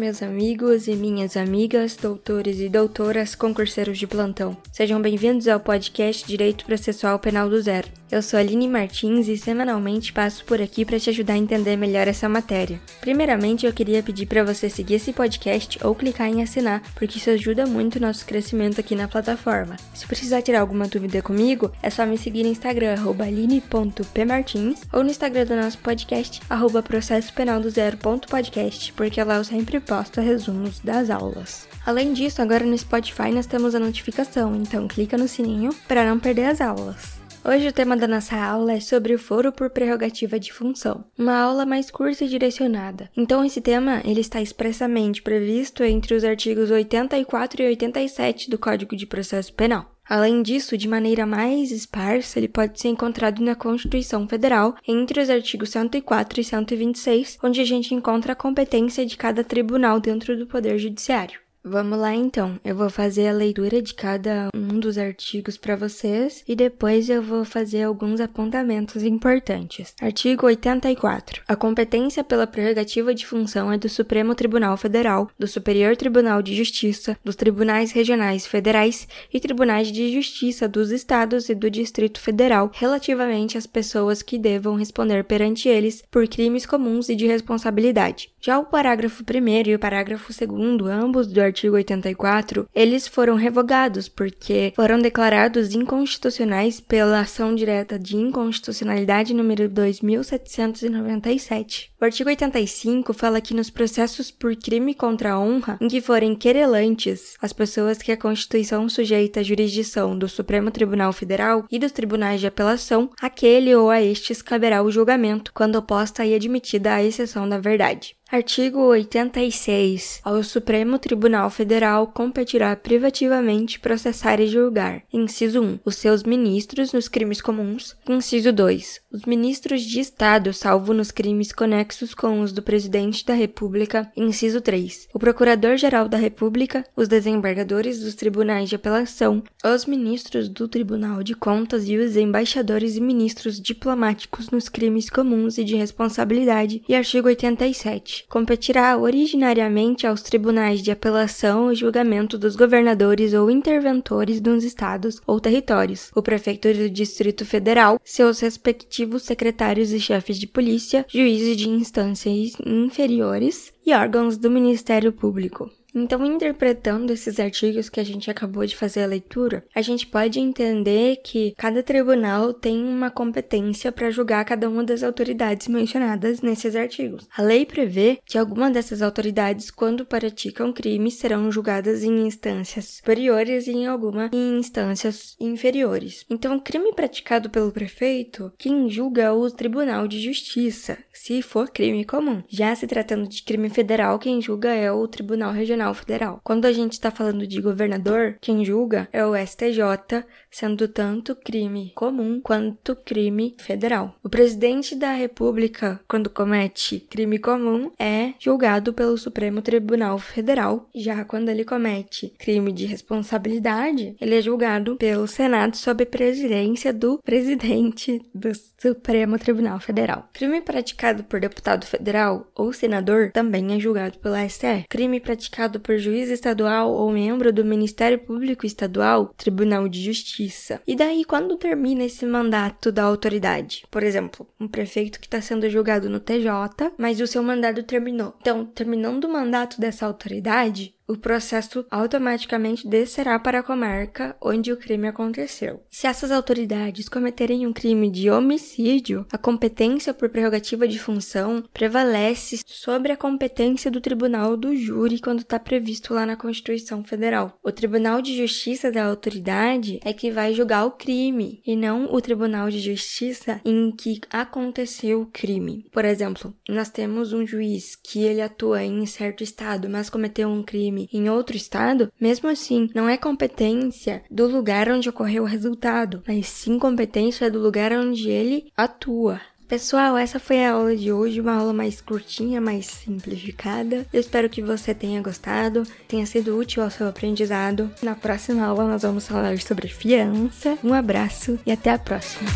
meus amigos e minhas amigas, doutores e doutoras, concurseiros de plantão. Sejam bem-vindos ao podcast Direito Processual Penal do Zero. Eu sou Aline Martins e semanalmente passo por aqui para te ajudar a entender melhor essa matéria. Primeiramente, eu queria pedir para você seguir esse podcast ou clicar em assinar, porque isso ajuda muito o nosso crescimento aqui na plataforma. Se precisar tirar alguma dúvida comigo, é só me seguir no Instagram, aline.pmartins, ou no Instagram do nosso podcast, processopenaldozero.podcast, porque lá eu sempre posto resumos das aulas. Além disso, agora no Spotify nós temos a notificação, então clica no sininho para não perder as aulas. Hoje o tema da nossa aula é sobre o foro por prerrogativa de função, uma aula mais curta e direcionada. Então esse tema ele está expressamente previsto entre os artigos 84 e 87 do Código de Processo Penal. Além disso, de maneira mais esparsa, ele pode ser encontrado na Constituição Federal, entre os artigos 104 e 126, onde a gente encontra a competência de cada tribunal dentro do Poder Judiciário. Vamos lá então. Eu vou fazer a leitura de cada um dos artigos para vocês e depois eu vou fazer alguns apontamentos importantes. Artigo 84. A competência pela prerrogativa de função é do Supremo Tribunal Federal, do Superior Tribunal de Justiça, dos tribunais regionais federais e tribunais de justiça dos estados e do Distrito Federal, relativamente às pessoas que devam responder perante eles por crimes comuns e de responsabilidade. Já o parágrafo 1 e o parágrafo 2, ambos do artigo 84, eles foram revogados porque foram declarados inconstitucionais pela ação direta de inconstitucionalidade número 2797. O artigo 85 fala que nos processos por crime contra a honra, em que forem querelantes as pessoas que a Constituição sujeita à jurisdição do Supremo Tribunal Federal e dos tribunais de apelação, aquele ou a estes caberá o julgamento quando oposta e admitida a exceção da verdade. Artigo 86. Ao Supremo Tribunal Federal competirá privativamente processar e julgar. Inciso 1. Os seus ministros nos crimes comuns. Inciso 2. Os ministros de Estado, salvo nos crimes conexos com os do Presidente da República. Inciso 3. O Procurador-Geral da República, os desembargadores dos tribunais de apelação, os ministros do Tribunal de Contas e os embaixadores e ministros diplomáticos nos crimes comuns e de responsabilidade. E artigo 87 competirá originariamente aos tribunais de apelação o julgamento dos governadores ou interventores dos estados ou territórios, o prefeito do Distrito Federal, seus respectivos secretários e chefes de polícia, juízes de instâncias inferiores e órgãos do Ministério Público. Então, interpretando esses artigos que a gente acabou de fazer a leitura, a gente pode entender que cada tribunal tem uma competência para julgar cada uma das autoridades mencionadas nesses artigos. A lei prevê que algumas dessas autoridades, quando praticam crimes, serão julgadas em instâncias superiores e em alguma em instâncias inferiores. Então, crime praticado pelo prefeito, quem julga é o Tribunal de Justiça, se for crime comum. Já se tratando de crime federal, quem julga é o Tribunal Regional Federal. Quando a gente está falando de governador, quem julga é o STJ, sendo tanto crime comum quanto crime federal. O presidente da República, quando comete crime comum, é julgado pelo Supremo Tribunal Federal. Já quando ele comete crime de responsabilidade, ele é julgado pelo Senado sob presidência do presidente do Supremo Tribunal Federal. Crime praticado por deputado federal ou senador também é julgado pela STF. Crime praticado por juiz estadual ou membro do Ministério Público Estadual, Tribunal de Justiça. E daí, quando termina esse mandato da autoridade? Por exemplo, um prefeito que está sendo julgado no TJ, mas o seu mandato terminou. Então, terminando o mandato dessa autoridade, o processo automaticamente descerá para a comarca onde o crime aconteceu. Se essas autoridades cometerem um crime de homicídio, a competência por prerrogativa de função prevalece sobre a competência do tribunal do júri quando está previsto lá na Constituição Federal. O Tribunal de Justiça da autoridade é que vai julgar o crime e não o Tribunal de Justiça em que aconteceu o crime. Por exemplo, nós temos um juiz que ele atua em certo estado, mas cometeu um crime crime em outro estado, mesmo assim, não é competência do lugar onde ocorreu o resultado, mas sim competência do lugar onde ele atua. Pessoal, essa foi a aula de hoje, uma aula mais curtinha, mais simplificada. Eu espero que você tenha gostado, tenha sido útil ao seu aprendizado. Na próxima aula nós vamos falar sobre fiança. Um abraço e até a próxima.